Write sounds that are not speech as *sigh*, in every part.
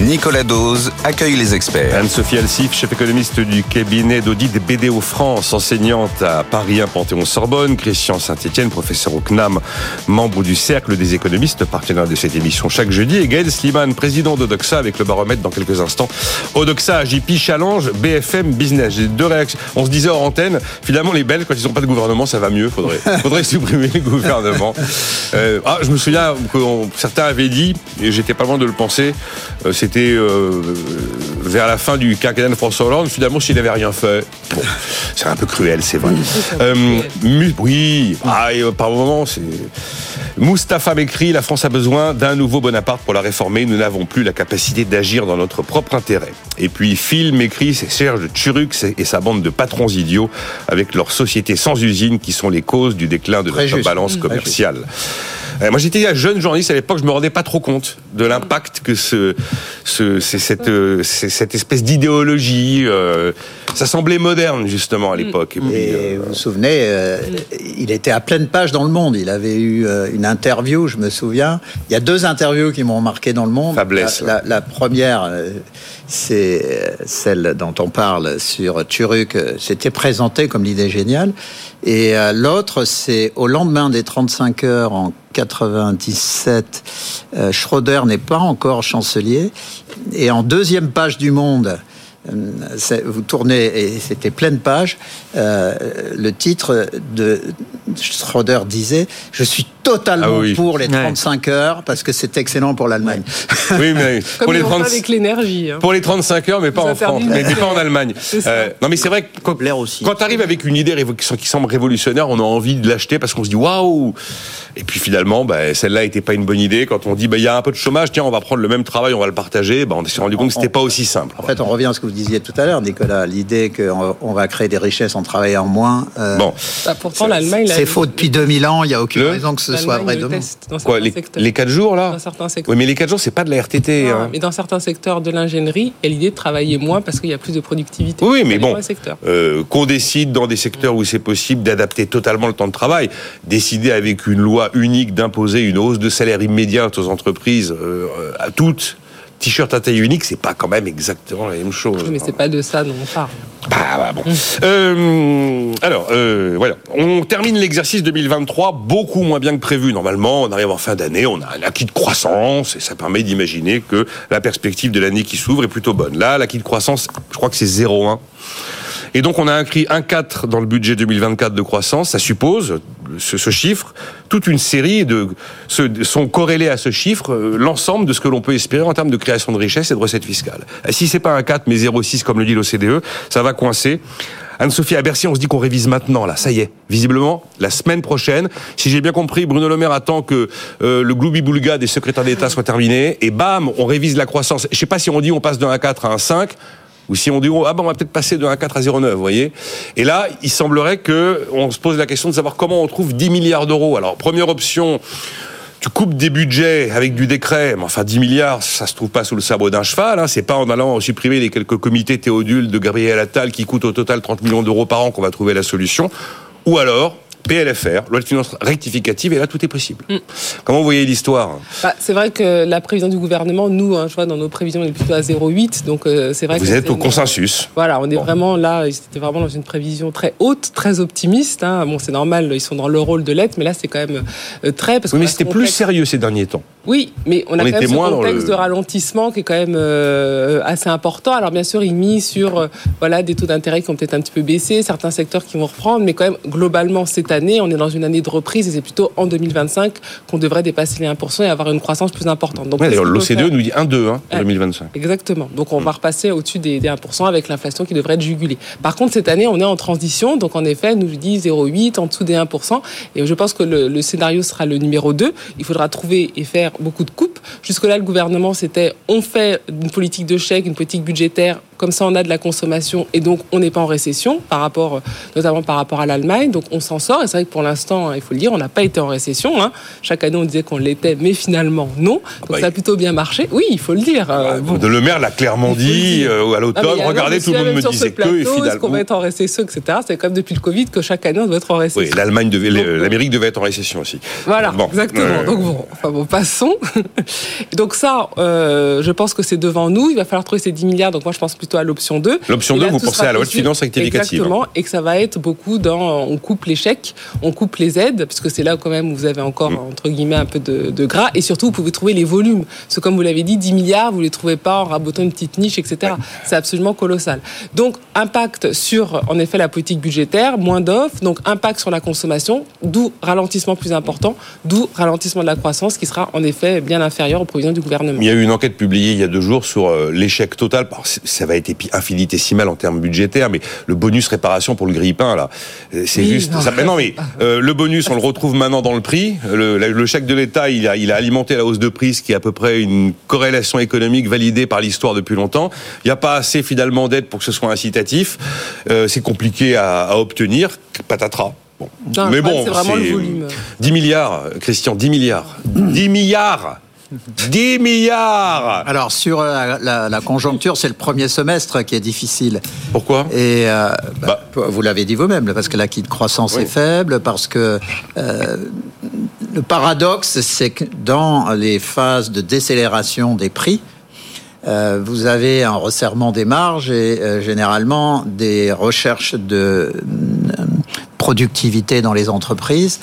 Nicolas Dose accueille les experts. Anne-Sophie Alsif, chef économiste du cabinet d'audit BDO France, enseignante à Paris 1 Panthéon-Sorbonne. Christian Saint-Etienne, professeur au CNAM, membre du Cercle des économistes, partenaire de cette émission chaque jeudi. Et Gaël Sliman, président d'Odoxa, avec le baromètre dans quelques instants. Odoxa, JP Challenge, BFM Business. J'ai deux réactions. On se disait hors antenne, finalement, les Belges, quand ils n'ont pas de gouvernement, ça va mieux. Faudrait, *laughs* faudrait supprimer le gouvernement. Euh, ah, je me souviens que certains avaient dit, et j'étais pas loin de le penser, euh, c'était euh, vers la fin du quinquennat de François Hollande, finalement, s'il n'avait rien fait. Bon, c'est un peu cruel, c'est vrai. Euh, oui, ah, euh, par moment, c'est. Moustapha m'écrit La France a besoin d'un nouveau Bonaparte pour la réformer. Nous n'avons plus la capacité d'agir dans notre propre intérêt. Et puis Phil m'écrit C'est Serge Turux et sa bande de patrons idiots avec leurs sociétés sans usine qui sont les causes du déclin de notre balance commerciale. Euh, moi, j'étais un jeune journaliste à l'époque, je me rendais pas trop compte de l'impact que ce, ce c'est cette, euh, cette espèce d'idéologie. Euh, ça semblait moderne justement à l'époque. Et, euh, vous vous souvenez, euh, il était à pleine page dans le Monde. Il avait eu une interview, je me souviens. Il y a deux interviews qui m'ont marqué dans le Monde. Faiblesse. La, la, la première, c'est celle dont on parle sur Turuk. C'était présenté comme l'idée géniale. Et l'autre, c'est au lendemain des 35 heures en 97, euh, Schroeder n'est pas encore chancelier. Et en deuxième page du Monde, euh, vous tournez, et c'était pleine page, euh, le titre de Schroeder disait « Je suis totalement ah pour les 35 heures parce que c'est excellent pour l'Allemagne. Oui, mais *laughs* pour les, 30... avec l'énergie. Hein. Pour les 35 heures, mais pas en France, mais, pas en Allemagne. *laughs* Euh, non, mais c'est vrai que quand, quand tu arrives avec une idée qui semble révolutionnaire, on a envie de l'acheter parce qu'on se dit waouh. Et puis finalement, bah, celle-là n'était pas une bonne idée. Quand on dit bah il y a un peu de chômage, tiens, on va prendre le même travail, on va le partager. Bah, on s'est rendu compte que c'était pas aussi simple. En fait, on revient à ce que vous disiez tout à l'heure, Nicolas. L'idée qu'on va créer des richesses en travaillant moins. Euh, bon. Bah, pourtant, l'Allemagne. C'est faux depuis 2000 ans. Il n'y a aucune raison que ce soit vrai demain. Quoi, les, les 4 jours là Dans certains secteurs. Oui, mais les 4 jours, c'est pas de la RTT. Non, hein. Mais dans certains secteurs de l'ingénierie, il y a l'idée de travailler moins parce qu'il y a plus de productivité. Oui, mais bon, euh, qu'on décide dans des secteurs où c'est possible d'adapter totalement le temps de travail, décider avec une loi unique d'imposer une hausse de salaire immédiate aux entreprises, euh, à toutes, t-shirt à taille unique, c'est pas quand même exactement la même chose. Mais c'est pas de ça dont on parle. Bah, bah bon. Euh, alors, euh, voilà. On termine l'exercice 2023 beaucoup moins bien que prévu. Normalement, on arrive en fin d'année, on a un acquis de croissance et ça permet d'imaginer que la perspective de l'année qui s'ouvre est plutôt bonne. Là, l'acquis de croissance, je crois que c'est 0,1. Et donc on a inscrit 1,4 dans le budget 2024 de croissance. Ça suppose, ce, ce chiffre, toute une série de... Ce, sont corrélés à ce chiffre euh, l'ensemble de ce que l'on peut espérer en termes de création de richesse et de recettes fiscales. Si c'est pas 1,4 mais 0,6 comme le dit l'OCDE, ça va coincer. Anne-Sophie, à Bercy, on se dit qu'on révise maintenant, là, ça y est. Visiblement, la semaine prochaine, si j'ai bien compris, Bruno Le Maire attend que euh, le gloubi-boulga des secrétaires d'État soit terminé, et bam, on révise la croissance. Je sais pas si on dit on passe de 1,4 à 1,5, ou si on dit, oh, ah ben on va peut-être passer de 1,4 à 0,9, vous voyez. Et là, il semblerait que on se pose la question de savoir comment on trouve 10 milliards d'euros. Alors, première option, tu coupes des budgets avec du décret, mais enfin 10 milliards, ça se trouve pas sous le sabre d'un cheval. Hein. C'est pas en allant supprimer les quelques comités théodules de Gabriel Attal qui coûtent au total 30 millions d'euros par an qu'on va trouver la solution. Ou alors, PLFR, loi de finances rectificative, et là tout est possible. Mm. Comment vous voyez l'histoire? Bah, C'est vrai que la prévision du gouvernement, nous, hein, je vois dans nos prévisions, on est plutôt à 0,8, donc euh, c'est vrai. Vous êtes au consensus. Voilà, on est vraiment là, c'était vraiment dans une prévision très haute, très optimiste. Hein. Bon, c'est normal, ils sont dans le rôle de l'être, mais là c'est quand même euh, très. Parce oui, mais c'était plus sérieux ces derniers temps. Oui, mais on a quand même ce contexte de ralentissement qui est quand même euh, assez important. Alors bien sûr, il mis sur voilà des taux d'intérêt qui ont peut-être un petit peu baissé, certains secteurs qui vont reprendre, mais quand même globalement cette année, on est dans une année de reprise et c'est plutôt en 2025 qu'on devrait dépasser les 1% et avoir une croissance plus importante. Donc, l'OCDE nous dit 1,2 hein, en 2025. Exactement. Donc, on va repasser au-dessus des, 1% avec l'inflation qui devrait être jugulée. Par contre, cette année, on est en transition. Donc, en effet, nous dit 0,8 en dessous des 1%. Et je pense que le, le scénario sera le numéro 2. Il faudra trouver et faire beaucoup de coupes jusque-là, le gouvernement, c'était on fait une politique de chèque, une politique budgétaire comme ça, on a de la consommation et donc on n'est pas en récession, par rapport, notamment par rapport à l'Allemagne. Donc on s'en sort. Et c'est vrai que pour l'instant, hein, il faut le dire, on n'a pas été en récession. Hein. Chaque année, on disait qu'on l'était, mais finalement, non. Donc bah, ça a plutôt bien marché. Oui, il faut le dire. Euh, bah, Le maire l'a clairement dit euh, à l'automne. Regardez, tout le monde me disait que finalement. Qu'on va être en récession, etc. C'est comme depuis le Covid que chaque année, on doit être en récession. Oui, l'Allemagne devait, l'Amérique devait être en récession aussi. Voilà, exactement. Donc bon, enfin bon, passons. *laughs* donc ça, euh, je pense que c'est devant nous. Il va falloir trouver ces 10 milliards. Donc moi, je pense plutôt à l'option 2. L'option 2, vous pensez à la loi de finances rectificative. Exactement, et que ça va être beaucoup dans on coupe les chèques, on coupe les aides, parce que c'est là quand même où vous avez encore, mm. entre guillemets, un peu de, gras, et surtout, vous pouvez trouver les volumes. Parce que comme vous l'avez dit, 10 milliards, vous ne les trouvez pas en rabotant une petite niche, etc. C'est absolument colossal. Donc, impact sur, en effet, la politique budgétaire, moins d'offres, donc impact sur la consommation, d'où ralentissement plus important, d'où ralentissement de la croissance, qui sera en effet bien inférieur aux provisions du gouvernement. Il y a eu une enquête publiée il y a deux jours sur euh, l'échec total. Ça va être infinitésimal en termes budgétaires, mais le bonus réparation pour le grille-pain, là, euh, c'est juste. Non, ça, mais non, mais *laughs* euh, le bonus, on le retrouve maintenant dans le prix. Le, chèque de l'État, il a, il a alimenté la hausse de prix, ce qui est à peu près une corrélation économique validée par l'histoire depuis longtemps. Il n'y a pas assez finalement d'aide pour que ce soit incitatif. Euh, c'est compliqué à, obtenir. Patatras. Bon. mais bon, c'est vraiment le volume. 10 milliards, Christian, 10 milliards. *clears throat* 10 milliards 10 milliards Alors, sur euh, la, conjoncture, c'est le premier semestre qui est difficile. Pourquoi? Et euh, bah, bah. vous l'avez dit vous-même, parce que l'acquis de croissance est faible, parce que euh, le paradoxe, c'est que dans les phases de décélération des prix, vous avez un resserrement des marges et généralement des recherches de productivité dans les entreprises.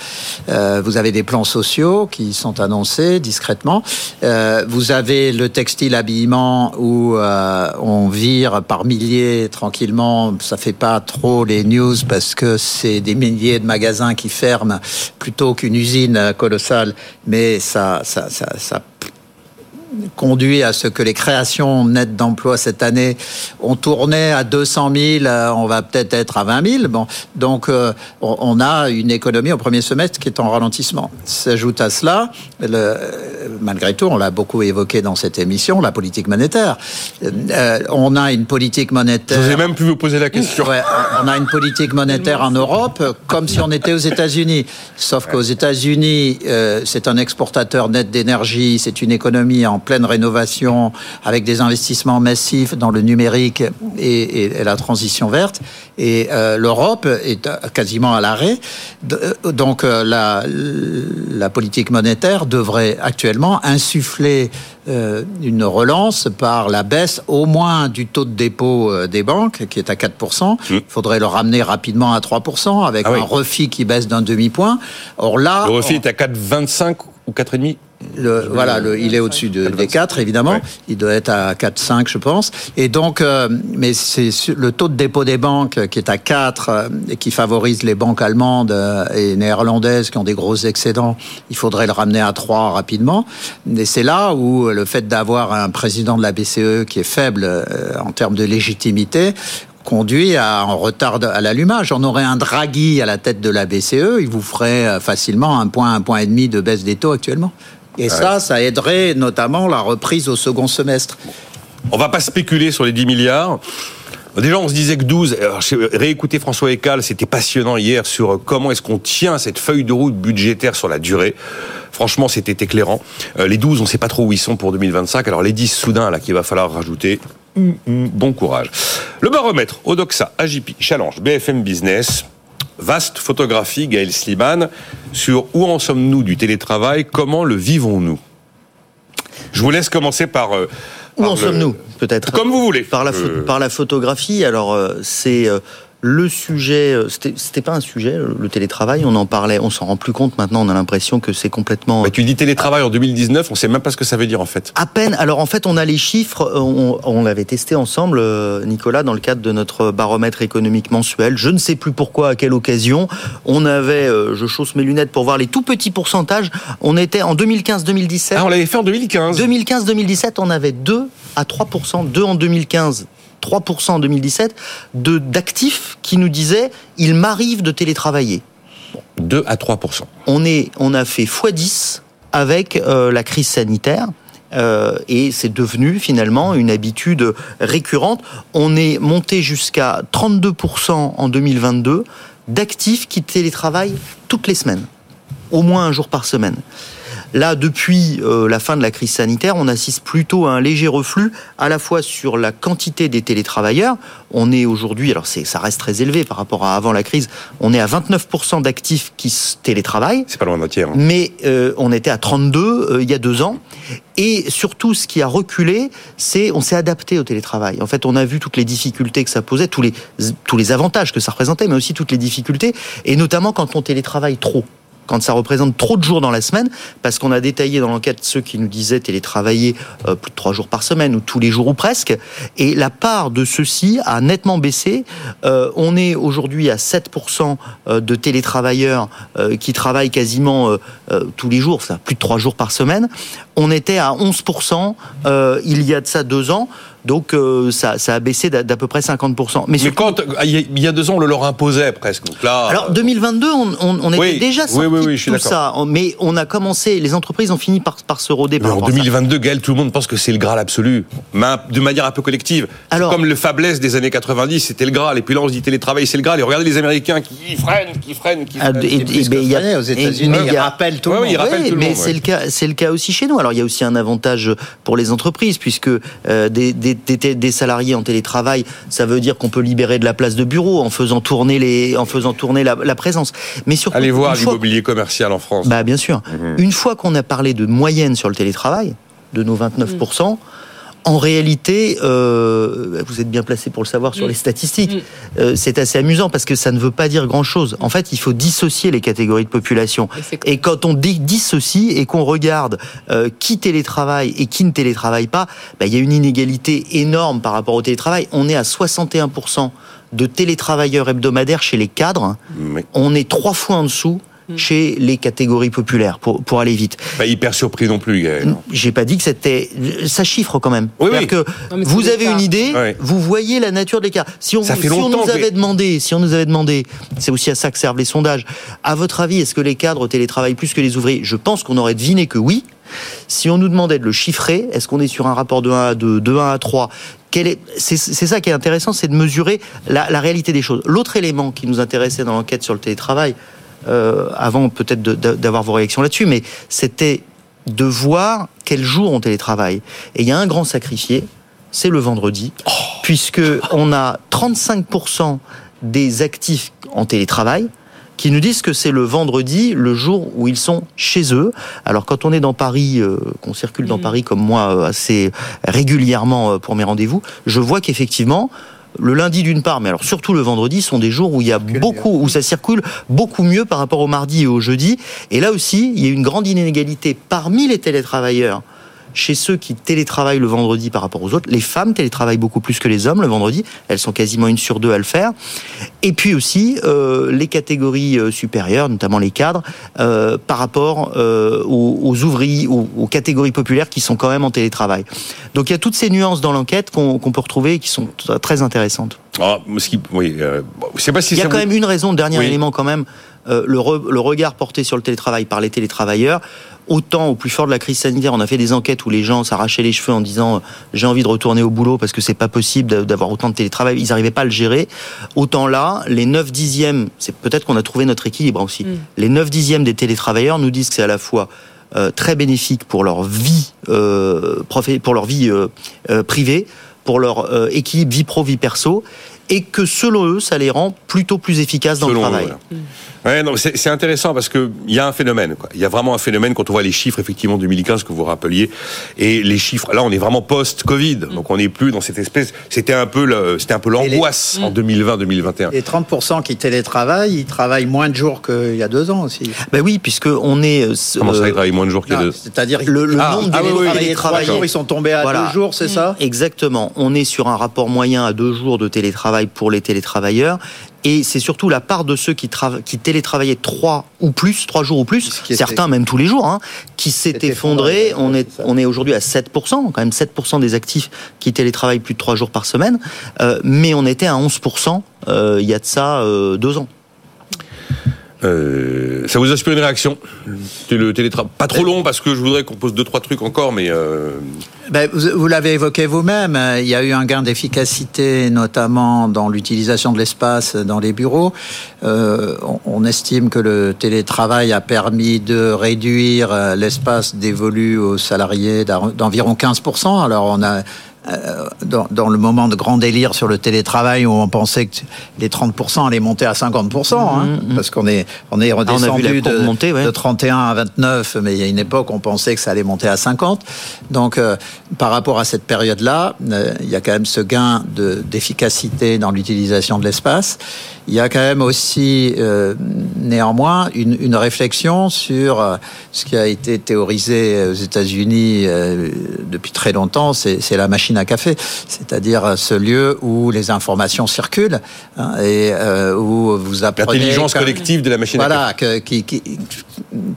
Euh, vous avez des plans sociaux qui sont annoncés discrètement. Euh, vous avez le textile habillement où euh, on vire par milliers tranquillement. Ça fait pas trop les news parce que c'est des milliers de magasins qui ferment plutôt qu'une usine colossale. Mais ça, ça, ça, ça conduit à ce que les créations nettes d'emplois cette année ont tourné à 200 000, euh, on va peut-être être à 20 000. Bon, donc euh, on a une économie au premier semestre qui est en ralentissement. S'ajoute à cela, le, malgré tout, on l'a beaucoup évoqué dans cette émission, la politique monétaire. Euh, on a une politique monétaire. Je vous ai même pu vous poser la question. on a une politique monétaire en Europe comme si on était aux États-Unis. Sauf qu'aux États-Unis, c'est un exportateur net d'énergie, c'est une économie en pleine rénovation, avec des investissements massifs dans le numérique et, la transition verte. Et euh, l'Europe est quasiment à l'arrêt. Euh, donc euh, la, la, politique monétaire devrait actuellement insuffler une relance par la baisse au moins du taux de dépôt des banques, qui est à 4%. Mmh. Il faudrait le ramener rapidement à 3%, avec ah un refit qui baisse d'un demi-point. Or là... Le refit est à 4,25 ou 4,5 le, voilà, le, il est au-dessus de, des 4, évidemment. Il doit être à 4,5, je pense. Et donc, euh, mais c'est le taux de dépôt des banques qui est à 4 euh, et qui favorise les banques allemandes euh, et néerlandaises qui ont des gros excédents. Il faudrait le ramener à 3 rapidement. Et c'est là où le fait d'avoir un président de la BCE qui est faible en termes de légitimité conduit à un retard à l'allumage. On aurait un Draghi à la tête de la BCE, il vous ferait facilement un point, un point et demi de baisse des taux actuellement. Et ça, ça aiderait notamment la reprise au second semestre. On va pas spéculer sur les 10 milliards. Déjà, on se disait que 12, réécouter François Ecal, c'était passionnant hier sur comment est-ce qu'on tient cette feuille de route budgétaire sur la durée. Franchement, c'était éclairant. Euh, les 12, on ne sait pas trop où ils sont pour 2025. Alors les 10 soudain, là, qu'il va falloir rajouter, hum, hum, bon courage. Le baromètre, Odoxa, AGP, Challenge, BFM Business, Vaste photographie, Gaël Sliman, sur où en sommes-nous du télétravail, comment le vivons-nous? Je vous laisse commencer par... Euh, où en sommes-nous Peut-être? Comme vous voulez. Par la, euh. par la photographie, alors euh, c'est le sujet, euh, c'était pas un sujet, le télétravail, on en parlait, on s'en rend plus compte maintenant, on a l'impression que c'est complètement... Tu dis télétravail en 2019, on sait même pas ce que ça veut dire en fait. À peine, alors en fait on a les chiffres, on, l'avait testé ensemble, euh, Nicolas, dans le cadre de notre baromètre économique mensuel, je ne sais plus pourquoi, à quelle occasion, on avait, euh, je chausse mes lunettes pour voir les tout petits pourcentages, on était en 2015-2017... Ah on l'avait fait en 2015 2015-2017, on avait 2 à 3%, 2 en 2015, 3% en 2017 d'actifs qui nous disaient il m'arrive de télétravailler. 2 à 3%. On, est, on a fait x10 avec euh, la crise sanitaire. Euh, et c'est devenu finalement une habitude récurrente. On est monté jusqu'à 32% en 2022 d'actifs qui télétravaillent toutes les semaines, au moins un jour par semaine. Là, depuis euh, la fin de la crise sanitaire, on assiste plutôt à un léger reflux, à la fois sur la quantité des télétravailleurs. On est aujourd'hui, alors ça reste très élevé par rapport à avant la crise, on est à 29% d'actifs qui télétravaillent. C'est pas loin tiers. Hein. Mais euh, on était à 32 euh, il y a deux ans. Et surtout, ce qui a reculé, c'est on s'est adapté au télétravail. En fait, on a vu toutes les difficultés que ça posait, tous les tous les avantages que ça représentait, mais aussi toutes les difficultés, et notamment quand on télétravaille trop quand ça représente trop de jours dans la semaine, parce qu'on a détaillé dans l'enquête ceux qui nous disaient télétravailler euh, plus de trois jours par semaine ou tous les jours ou presque, et la part de ceux-ci a nettement baissé. Euh, on est aujourd'hui à 7% euh, de télétravailleurs qui travaillent quasiment tous les jours, ça, plus de trois jours par semaine. On était à 11% il y a de ça deux ans. Donc euh, ça, ça, a baissé d'à peu près 50%. Mais, quand il y a deux ans, on le leur imposait presque. Donc là, alors 2022, on, on, on était déjà sorti de tout ça. Mais on a commencé, les entreprises ont fini par, par se roder. en 2022, Gaël, tout le monde pense que c'est le Graal absolu, mais de manière un peu collective. Alors, comme le faiblesse des années 90, c'était le Graal. Et puis là, on se dit télétravail, c'est le Graal. Et regardez les Américains qui freinent, qui freinent, qui ah, freinent. et, il y a, aux États-Unis, il rappelle tout le monde. mais c'est le cas, c'est le cas aussi chez nous. Alors il y a aussi un avantage pour les entreprises puisque euh, des, des des, salariés en télétravail, ça veut dire qu'on peut libérer de la place de bureau en faisant tourner les, en faisant tourner la, présence. Mais surtout, allez voir l'immobilier commercial en France. Bah bien sûr. Mhm. Une fois qu'on a parlé de moyenne sur le télétravail, de nos 29%, en réalité, euh, vous êtes bien placé pour le savoir sur mm. les statistiques. Mm. Euh, c'est assez amusant parce que ça ne veut pas dire grand-chose. En fait, il faut dissocier les catégories de population. Et, quand on dissocie et qu'on regarde euh, qui télétravaille et qui ne télétravaille pas, bah, il y a une inégalité énorme par rapport au télétravail. On est à 61% de télétravailleurs hebdomadaires chez les cadres. On est trois fois en dessous Mm. chez les catégories populaires, pour, pour aller vite. Pas hyper surpris non plus, Gaël. J'ai pas dit que c'était... Ça chiffre quand même. Oui, oui. que vous avez une idée, vous voyez la nature de l'écart. Si on, si on nous avait demandé, si on nous avait demandé, c'est aussi à ça que servent les sondages, à votre avis, est-ce que les cadres télétravaillent plus que les ouvriers? Je pense qu'on aurait deviné que oui. Si on nous demandait de le chiffrer, est-ce qu'on est sur un rapport de 1 à 2, de 1 à 3 c'est ça qui est intéressant, c'est de mesurer la, la réalité des choses. L'autre élément qui nous intéressait dans l'enquête sur le télétravail, euh, avant peut-être d'avoir vos réactions là-dessus, mais c'était de voir quel jour on télétravaille. Et il y a un grand sacrifié, c'est le vendredi, oh. puisque on a 35% des actifs en télétravail qui nous disent que c'est le vendredi, le jour où ils sont chez eux. Alors quand on est dans Paris, euh, qu'on circule dans mm. Paris comme moi euh, assez régulièrement pour mes rendez-vous, je vois qu'effectivement, le lundi d'une part, mais alors surtout le vendredi, sont des jours où il y a beaucoup, où ça circule beaucoup mieux par rapport au mardi et au jeudi. Et là aussi, il y a une grande inégalité parmi les télétravailleurs chez ceux qui télétravaillent le vendredi par rapport aux autres. Les femmes télétravaillent beaucoup plus que les hommes le vendredi. Elles sont quasiment une sur deux à le faire. Et puis aussi euh, les catégories euh, supérieures, notamment les cadres, euh, par rapport aux, ouvriers, aux, catégories populaires qui sont quand même en télétravail. Donc il y a toutes ces nuances dans l'enquête qu'on peut retrouver et qui sont très intéressantes. Ah, ce qui, oui, euh, pas si il y a quand même une raison, dernier élément quand même, le, le regard porté sur le télétravail par les télétravailleurs autant au plus fort de la crise sanitaire, on a fait des enquêtes où les gens s'arrachaient les cheveux en disant euh, j'ai envie de retourner au boulot parce que c'est pas possible d'avoir autant de télétravail, ils n'arrivaient pas à le gérer. Autant là, les 9 dixièmes, c'est peut-être qu'on a trouvé notre équilibre aussi. Mm. Les 9 dixièmes des télétravailleurs nous disent que c'est à la fois euh, très bénéfique pour leur vie, euh, pour leur vie euh, privée, pour leur équilibre vie pro vie perso, et que selon eux, ça les rend plutôt plus efficaces dans le travail. Mm. Ouais, non, c'est intéressant parce que il y a un phénomène. Quoi. Il y a vraiment un phénomène quand on voit les chiffres effectivement 2015 que vous rappeliez et les chiffres. Là, on est vraiment post-Covid, mm. donc on n'est plus dans cette espèce. C'était un peu le, c'était un peu l'angoisse en 2020-2021. Les 30% qui télétravaillent, ils travaillent moins de jours qu'il y a deux ans aussi. Ben oui, puisque on est. Euh, Comment ça, ils travaillent moins de jours qu'il y a deux C'est-à-dire le, le ah, nombre ah, de travailleurs, ils sont tombés à deux jours, c'est ça? Exactement. On est sur un rapport moyen à deux jours de télétravail pour les télétravailleurs et c'est surtout la part de ceux qui, qui télétravaillaient trois ou plus, trois jours ou plus, certains même tous les jours, hein, qui s'est effondré. On est, on est aujourd'hui à 7%, quand même 7% des actifs qui télétravaillent plus de trois jours par semaine, euh, mais on était à 11% euh, il y a de ça euh, deux ans. Euh, ça vous inspire une réaction Le télétravail, pas trop long parce que je voudrais qu'on pose deux trois trucs encore, mais euh... ben, vous, l'avez évoqué vous-même. Il y a eu un gain d'efficacité, notamment dans l'utilisation de l'espace dans les bureaux. Euh, on, on, estime que le télétravail a permis de réduire euh, l'espace dévolu aux salariés d'environ 15% Alors on a euh, dans, dans, le moment de grand délire sur le télétravail où on pensait que les 30% allaient monter à 50%, hein, mmh, mmh. parce qu'on est, on est redescendu ah, on de, monter, ouais. de, 31 à 29, mais il y a une époque où on pensait que ça allait monter à 50. Donc, euh, par rapport à cette période-là, euh, il y a quand même ce gain d'efficacité dans l'utilisation de l'espace. Il y a quand même aussi, euh, néanmoins, une, une, réflexion sur euh, ce qui a été théorisé aux États-Unis euh, depuis très longtemps, c'est la machine à café, c'est-à-dire ce lieu où les informations circulent hein, et euh, où vous apprenez... L'intelligence collective de la machine voilà, à café. Que, qui, qui,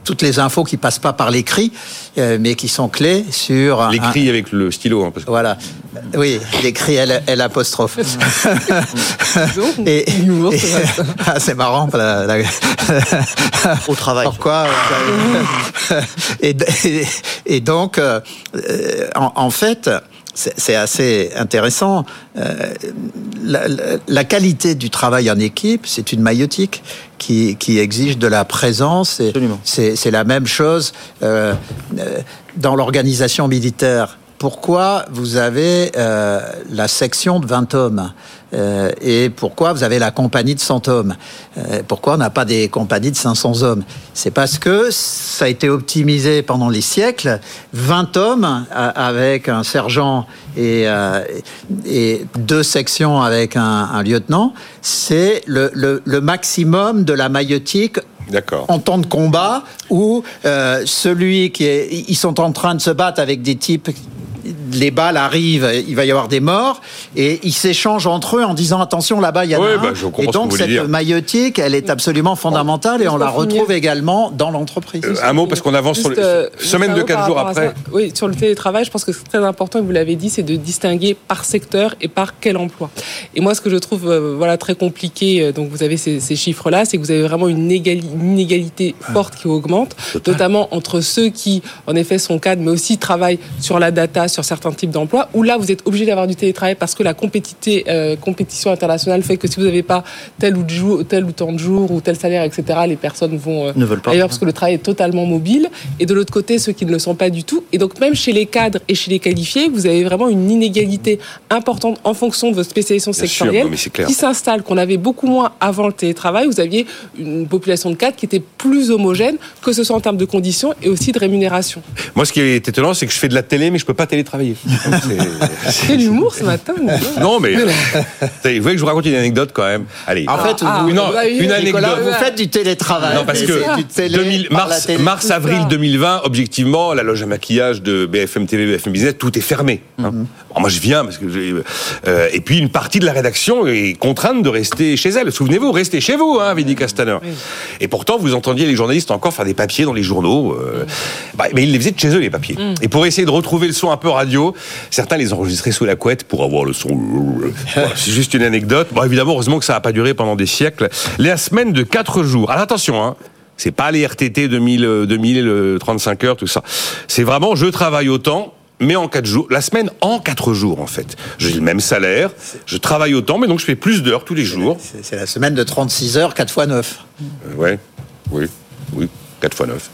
toutes les infos qui passent pas par l'écrit, euh, mais qui sont clés sur... L'écrit avec le stylo. Hein, parce que... Voilà. Oui, l'écrit L, L apostrophe. et, et *laughs* ah, c'est marrant. La, la... Au travail. Pourquoi *laughs* et, et, et, donc, euh, en, en fait, c'est assez intéressant. Euh, la, la, la, qualité du travail en équipe, c'est une maïotique qui, qui, exige de la présence. C'est la même chose euh, dans l'organisation militaire. Pourquoi vous avez euh, la section de 20 hommes euh, et pourquoi vous avez la compagnie de 100 hommes euh, Pourquoi on n'a pas des compagnies de 500 hommes? C'est parce que ça a été optimisé pendant les siècles. 20 hommes avec un sergent et, et deux sections avec un, un lieutenant, c'est le, le, le maximum de la maïotique en temps de combat où euh, celui qui est, ils sont en train de se battre avec des types les balles arrivent, il va y avoir des morts, et ils s'échangent entre eux en disant attention là-bas il y a ouais, un. Bah, et donc cette dire. maïotique, elle est absolument fondamentale et on la retrouve également dans l'entreprise. Euh, un mot parce qu'on avance Juste, sur le, euh, semaine de quatre jours après. Oui, sur le télétravail, je pense que c'est très important, et vous l'avez dit, c'est de distinguer par secteur et par quel emploi. Et moi, ce que je trouve euh, voilà très compliqué, donc vous avez ces, ces chiffres-là, c'est que vous avez vraiment une, égali une inégalité forte qui augmente, Total. notamment entre ceux qui, en effet, sont cadres, mais aussi travaillent sur la data, sur certains types d'emplois, où là, vous êtes obligé d'avoir du télétravail parce que la compétité, euh, compétition internationale fait que si vous n'avez pas tel ou, de jour, tel ou tant de jours ou tel salaire, etc., les personnes vont euh, ne veulent pas. ailleurs parce que le travail est totalement mobile. Et de l'autre côté, ceux qui ne le sont pas du tout. Et donc, même chez les cadres et chez les qualifiés, vous avez vraiment une inégalité importante en fonction de votre spécialisation sectorielle qui s'installe, qu'on avait beaucoup moins avant le télétravail. Vous aviez une population de cadres qui était plus homogène, que ce soit en termes de conditions et aussi de rémunération. Moi, ce qui est étonnant, c'est que je fais de la télé, mais je peux pas télétravailler. *laughs* C'est l'humour ce matin. Non, mais vous voulez que je vous raconte une anecdote quand même? Allez. En fait, Ah, vous, non, bah, une anecdote. Nicolas, vous faites du télétravail. Non, parce que c'est du télé 2000 par la mars, télé. mars, avril ça. 2020, objectivement, la loge à maquillage de BFM TV, BFM Business, tout est fermé. hein. Alors moi, je viens parce que euh, et puis une partie de la rédaction est contrainte de rester chez elle. Souvenez-vous, restez chez vous, hein, avait dit Castaner. Et pourtant, vous entendiez les journalistes encore faire des papiers dans les journaux. euh, bah, mais ils les faisaient de chez eux, les papiers. Et pour essayer de retrouver le son un peu radio, certains les enregistraient sous la couette pour avoir le son. C'est juste une anecdote. Bon, évidemment, heureusement que ça n'a pas duré pendant des siècles. La semaine de 4 jours. Alors attention, hein. C'est pas les RTT 2000, euh, 2000, euh, 35 heures, tout ça. C'est vraiment, je travaille autant, mais en 4 jours. La semaine en 4 jours, en fait. J'ai le même salaire, je travaille autant, mais donc je fais plus d'heures tous les jours. C'est c'est la semaine de 36 heures, 4 fois 9. Euh, ouais, oui, oui, 4 fois 9.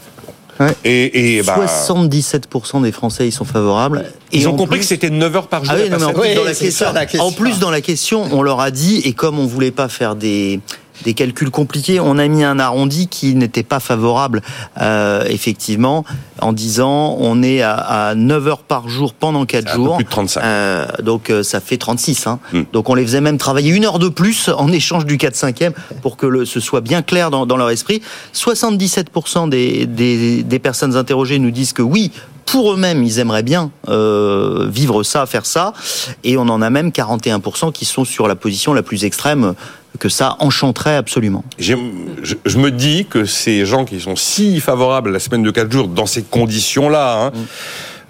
Ouais. Et, et bah, 77% des Français y sont favorables. ils ont compris plus- que c'était 9 heures par jour. Ah oui, et pas non, mais en plus, Oui, dans la question, ça, la question. en plus, dans la question, on leur a dit, et comme on voulait pas faire des, des calculs compliqués, on a mis un arrondi qui n'était pas favorable, euh, effectivement, en disant on est à, à 9 heures par jour pendant 4 C'est un peu jours. plus de 35. Euh, donc euh, ça fait 36. Hein. Hmm. Donc on les faisait même travailler une heure de plus en échange du 4-5e pour que le, ce soit bien clair dans, dans leur esprit. 77% des, des, des personnes interrogées nous disent que oui, pour eux-mêmes, ils aimeraient bien euh, vivre ça, faire ça. Et on en a même 41% qui sont sur la position la plus extrême que ça enchanterait absolument. Je, je me dis que ces gens qui sont si favorables à la semaine de 4 jours dans ces conditions-là, hein,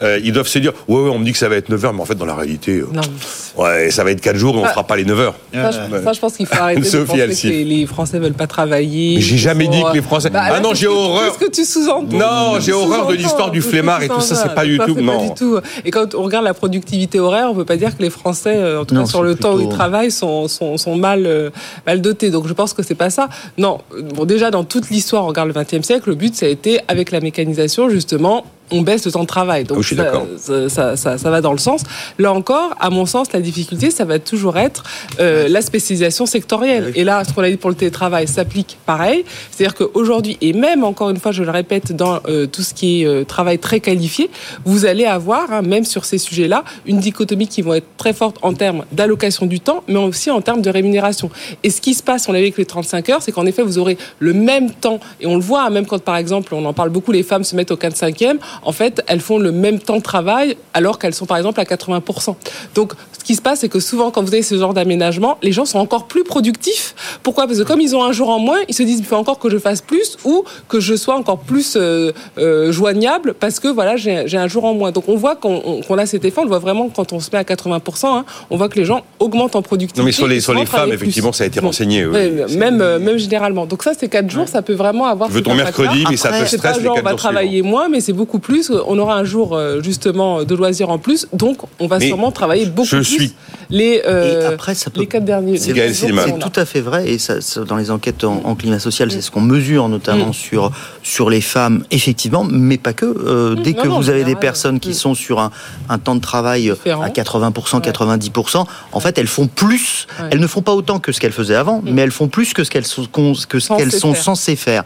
euh, ils doivent se dire ouais, ouais, on me dit que ça va être 9 h mais en fait, dans la réalité, euh, ouais, ça va être 4 jours et on ne fera pas les 9 h Ça, je pense qu'il faut arrêter de penser que les, les, Français veulent pas travailler. J'ai jamais dit que les Français. Bah, ah non, j'ai horreur. Qu'est-ce que tu sous-entends Non, j'ai horreur de l'histoire du flemmard et tout ça, c'est pas du tout. Non. du tout. Et quand on regarde la productivité horaire, on peut pas dire que les Français, euh, en tout cas sur le temps où ils travaillent, sont, sont, sont mal, mal dotés. Donc je pense que c'est pas ça. Non, bon, déjà dans toute l'histoire, on regarde le XXe siècle, le but ça a été avec la mécanisation justement on baisse le temps de travail. Donc ça, ça, ça, va dans le sens. Là encore, à mon sens, la difficulté, ça va toujours être euh, la spécialisation sectorielle. Et là, ce qu'on a dit pour le télétravail s'applique pareil. C'est-à-dire qu'aujourd'hui, et même encore une fois, je le répète, dans euh, tout ce qui est euh, travail très qualifié, vous allez avoir, hein, même sur ces sujets-là, une dichotomie qui va être très forte en termes d'allocation du temps, mais aussi en termes de rémunération. Et ce qui se passe, on l'a vu avec les 35 heures, c'est qu'en effet, vous aurez le même temps, et on le voit, hein, même quand par exemple, on en parle beaucoup, les femmes se mettent au 4-5e, en fait, elles font le même temps de travail alors qu'elles sont par exemple à 80%. Donc, ce qui se passe, c'est que souvent, quand vous avez ce genre d'aménagement, les gens sont encore plus productifs. Pourquoi? Parce que comme ils ont un jour en moins, ils se disent il faut encore que je fasse plus ou que je sois encore plus euh, euh, joignable parce que voilà, j'ai un jour en moins. Donc, on voit qu'on a cet effet. On le voit vraiment quand on se met à 80%. Hein, on voit que les gens augmentent en productivité. Non, mais sur les, sur les femmes, effectivement, ça a été renseigné. même, euh, même généralement. Donc, ça, c'est 4 jours, ça peut vraiment avoir. Tu veux ton mercredi, mais ça peut stresser les 4 On va travailler moins, mais c'est beaucoup plus on aura un jour euh, justement de loisirs en plus, donc on va sûrement travailler beaucoup plus les, euh, après, ça les quatre derniers. C'est tout à fait vrai, et ça, dans les enquêtes en, climat social, c'est ce qu'on mesure notamment mm. sur, sur les femmes, effectivement, mais pas que. Euh, mm. dès que vous avez des personnes qui mm. sont sur un, un, temps de travail à 80%, 90%, en fait, elles font plus, elles ne font pas autant que ce qu'elles faisaient avant, mais elles font plus que ce qu'elles sont, que ce qu'elles sont censées faire.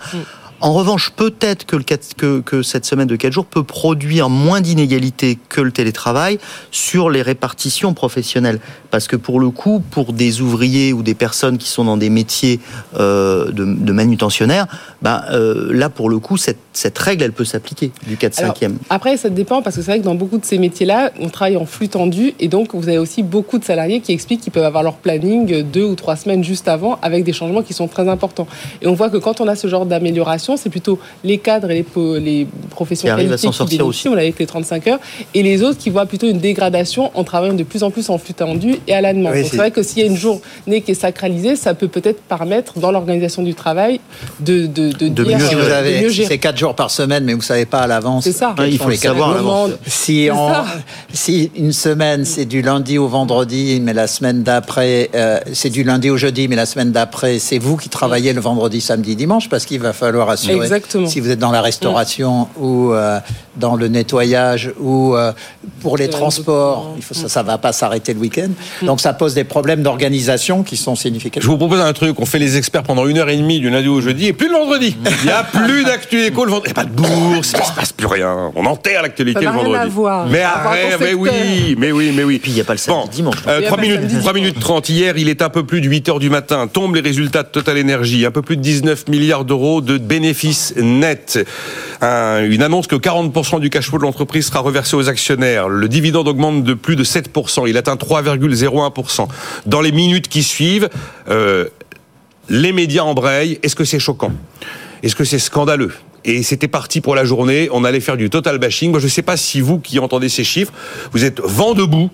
En revanche, peut-être que, que, que, cette semaine de 4 jours peut produire moins d'inégalités que le télétravail sur les répartitions professionnelles. Parce que pour le coup, pour des ouvriers ou des personnes qui sont dans des métiers euh, de, de, manutentionnaires, bah, euh, là, pour le coup, cette, cette règle, elle peut s'appliquer du 4-5e. Après, ça dépend, parce que c'est vrai que dans beaucoup de ces métiers-là, on travaille en flux tendu, et donc vous avez aussi beaucoup de salariés qui expliquent qu'ils peuvent avoir leur planning deux ou trois semaines juste avant, avec des changements qui sont très importants. Et on voit que quand on a ce genre d'amélioration, c'est plutôt les cadres et les, les professions qui, qui sortir aussi. on l'a avec les 35 heures, et les autres qui voient plutôt une dégradation en travaillant de plus en plus en flux tendu et à la demande. c'est vrai que s'il y a une journée qui est sacralisée, ça peut peut-être permettre dans l'organisation du travail de, de, de, de mieux, si vous avez, c'est 4 jours par semaine, mais vous ne savez pas à l'avance. C'est ça. il faut les savoir à l'avance. Si, si une semaine, c'est du lundi au vendredi, mais la semaine d'après, euh, c'est du lundi au jeudi, mais la semaine d'après, c'est vous qui travaillez le vendredi, samedi, dimanche, parce qu'il va falloir Exactement. Si vous êtes dans la restauration ou euh, dans le nettoyage ou euh, pour les transports, il faut, ça ne va pas s'arrêter le week-end. Mm. Donc ça pose des problèmes d'organisation qui sont significatifs. Je vous propose un truc, on fait les experts pendant une heure et demie du lundi au jeudi et plus le vendredi. Il n'y a plus d'actu éco le vendredi. Il n'y a pas de bourse, il ne se passe plus rien. On enterre l'actualité le vendredi. À voir. Mais arrête, mais oui, mais oui, mais oui. Puis il n'y a pas le samedi dimanche. 3 euh, minutes, 3 minutes 30. Hier, il est un peu plus de 8 heures du matin. Tombent les résultats de Total Energy. Un peu plus de 19 milliards d'euros de bénéfices nets. une annonce que 40% du cash flow de l'entreprise sera reversé aux actionnaires. Le dividende augmente de plus de 7%. Il atteint 3,01%. Dans les minutes qui suivent, euh, les médias embrayent. Est-ce que c'est choquant? Est-ce que c'est scandaleux? Et c'était parti pour la journée. On allait faire du total bashing. Moi, je ne sais pas si vous qui entendez ces chiffres, vous êtes vent debout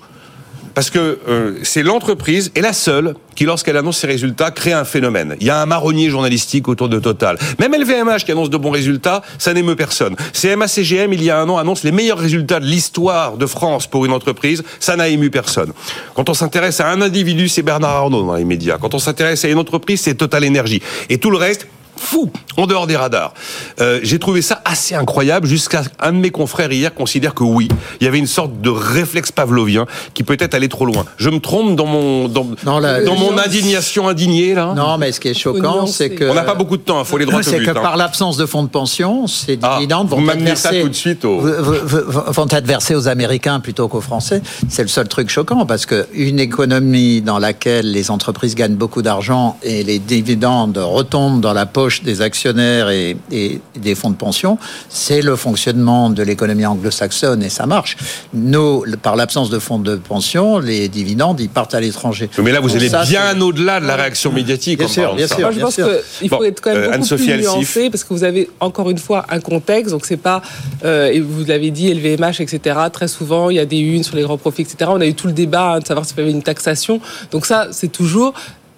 parce que euh, c'est l'entreprise et la seule qui, lorsqu'elle annonce ses résultats, crée un phénomène. Il y a un marronnier journalistique autour de Total. Même LVMH qui annonce de bons résultats, ça n'émeut personne. CMA-CGM, il y a un an, annonce les meilleurs résultats de l'histoire de France pour une entreprise, ça n'a ému personne. Quand on s'intéresse à un individu, c'est Bernard Arnault dans les médias. Quand on s'intéresse à une entreprise, c'est Total Énergie. Et tout le reste, fou, en dehors des radars. Euh, j'ai trouvé ça assez incroyable jusqu'à un de mes confrères hier considère que oui, il y avait une sorte de réflexe pavlovien qui peut-être allait trop loin. Je me trompe dans mon dans, dans mon indignation indignée là Non, mais ce qui est choquant, c'est que on n'a pas beaucoup de temps, il faut les droits C'est que hein. par l'absence de fonds de pension, ces ah, dividendes vont être versés tout de suite vont être versés aux Américains plutôt qu'aux Français. C'est le seul truc choquant parce que une économie dans laquelle les entreprises gagnent beaucoup d'argent et les dividendes retombent dans la poche des actionnaires et, des fonds de pension, c'est le fonctionnement de l'économie anglo-saxonne et ça marche. Nous, par l'absence de fonds de pension, les dividendes, ils partent à l'étranger. Mais là, vous allez bien au-delà de la réaction médiatique. Bien sûr, bien sûr. je pense qu'il faut être quand même euh, beaucoup plus nuancé parce que vous avez encore une fois un contexte. Donc c'est pas, euh, et vous l'avez dit, LVMH, etc. Très souvent, il y a des unes sur les grands profits, etc. On a eu tout le débat hein, de savoir s'il y avait une taxation. Donc ça, c'est toujours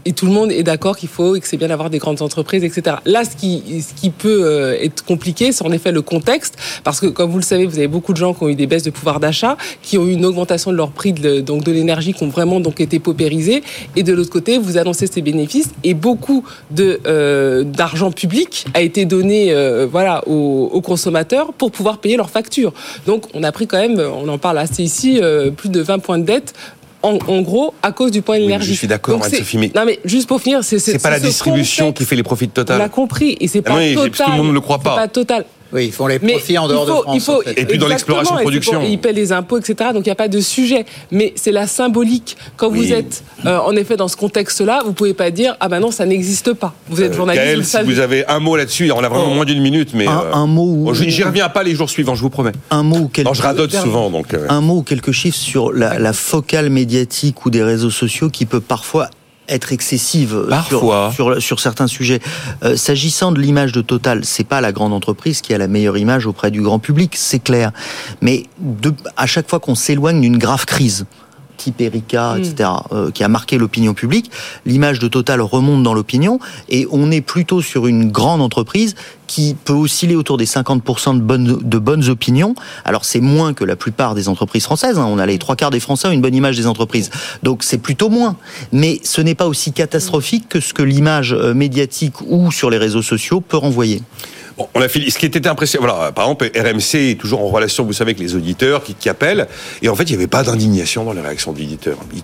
et tout le monde est d'accord qu'il faut et que c'est bien d'avoir des grandes entreprises, etc. Là, ce qui, ce qui peut euh, être compliqué, c'est en effet le contexte, parce que comme vous le savez, vous avez beaucoup de gens qui ont eu des baisses de pouvoir d'achat, qui ont eu une augmentation de leur prix de, donc de l'énergie, qui ont vraiment donc été paupérisés, et de l'autre côté, vous annoncez ces bénéfices et beaucoup de euh, d'argent public a été donné, euh, voilà, aux, aux, consommateurs pour pouvoir payer leurs factures. Donc, on a pris quand même, on en parle assez ici, plus de 20 points de dette en, gros, à cause du point d'énergie. je suis d'accord, Anne-Sophie, Non, mais juste pour finir, c'est... C'est pas la distribution qui fait les profits de Total. On l'a compris, et c'est ah pas total. Parce que tout le monde ne le croit pas. pas total. Oui, ils font les profits en dehors de France. Et puis dans l'exploration-production. Ils paient les impôts, etc. Donc il n'y a pas de sujet. Mais c'est la symbolique. Quand vous êtes, euh, en effet, dans ce contexte-là, vous ne pouvez pas dire ah ben non, ça n'existe pas. Vous êtes euh, journaliste. Gaël, si vous avez un mot là-dessus, on a vraiment oh. moins d'une minute, mais un, euh, mot. J'y reviens pas les jours suivants, je vous promets. Un mot ou quelques. Non, je radote souvent, donc. Un mot ou quelques chiffres sur la, la focale médiatique ou des réseaux sociaux qui peut parfois être excessive sur, sur, certains sujets. Euh, s'agissant de l'image de Total, c'est pas la grande entreprise qui a la meilleure image auprès du grand public, c'est clair. Mais de, à chaque fois qu'on s'éloigne d'une grave crise, type Erika, etc., euh, qui a marqué l'opinion publique. L'image de Total remonte dans l'opinion et on est plutôt sur une grande entreprise qui peut osciller autour des 50% de bonnes, de bonnes opinions. Alors c'est moins que la plupart des entreprises françaises. Hein. On a les trois quarts des Français ont une bonne image des entreprises. Donc c'est plutôt moins. Mais ce n'est pas aussi catastrophique que ce que l'image euh, médiatique ou sur les réseaux sociaux peut renvoyer. Bon, on a fait, ce qui était impressionnant, voilà, par exemple, RMC est toujours en relation, vous savez, avec les auditeurs qui, qui appellent, et en fait, il n'y avait pas d'indignation dans les réactions de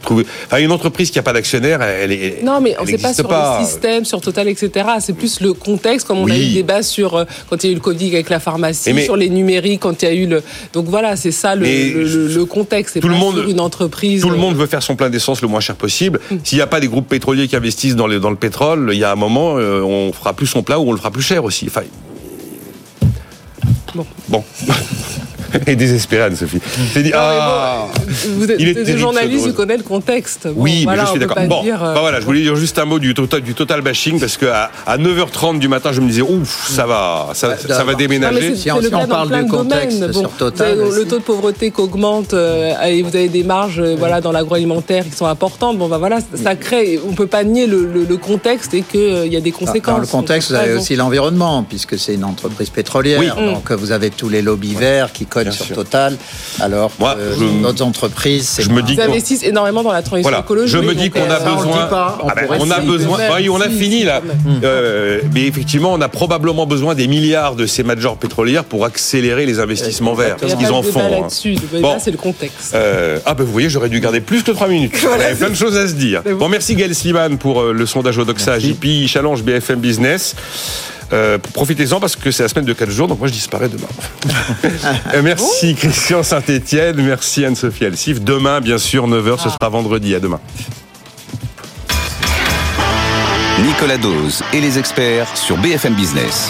enfin, une entreprise qui n'a pas d'actionnaire, elle, est. Non, mais on ne sait pas sur le système, sur Total, etc. C'est plus le contexte, comme on a eu des débats sur euh, quand il y a eu le Covid avec la pharmacie, sur les numériques, quand il y a eu le. Donc voilà, c'est ça le, le, contexte. Tout le monde, une entreprise. Tout le monde veut faire son plein d'essence le moins cher possible. Mm. S'il n'y a pas des groupes pétroliers qui investissent dans, dans le pétrole, il y a un moment, euh, on fera plus son plat ou on le fera plus cher aussi. Enfin, Bon. Bon. *laughs* et désespéré, Anne-Sophie. dit, ah, vous êtes, il journaliste, vous connaissez le contexte. oui, mais je suis d'accord. Bon, bah voilà, je voulais dire juste un mot du total, du total bashing parce qu'à à 9h30 du matin, je me disais, ouf, ça va, ça, ça va déménager. si, on, parle du contexte sur Total. le taux de pauvreté qui augmente euh, et vous avez des marges euh, voilà, dans l'agroalimentaire qui sont importantes. Bon, bah voilà, ça crée, on ne peut pas nier le, contexte et qu'il euh, y a des conséquences. Dans le contexte, vous avez aussi l'environnement, puisque c'est une entreprise pétrolière. Donc vous avez tous les lobbies verts qui sur Total. Alors, Moi, d'autres entreprises, je me dis ils investissent énormément dans la transition écologique. Je me dis qu'on a besoin. on, ah a besoin. Oui, on a fini là. Euh, mais effectivement, on a probablement besoin des milliards de ces majors pétrolières pour accélérer les investissements verts, parce qu'ils en font. Hein. Bon, c'est le contexte. Euh, ah ben vous voyez, j'aurais dû garder plus que 3 minutes. *laughs* Il y avait plein de choses à se dire. Bon, merci Gaël Sliman pour euh, le sondage au Doxa, JP Challenge BFM Business. Euh, profitez-en parce que c'est la semaine de 4 jours, donc moi je disparais demain. *laughs* Euh, merci Christian Saint-Etienne, merci Anne-Sophie Alsif. Demain, bien sûr, 9h, ce sera vendredi. À demain. Nicolas Dose et les experts sur BFM Business.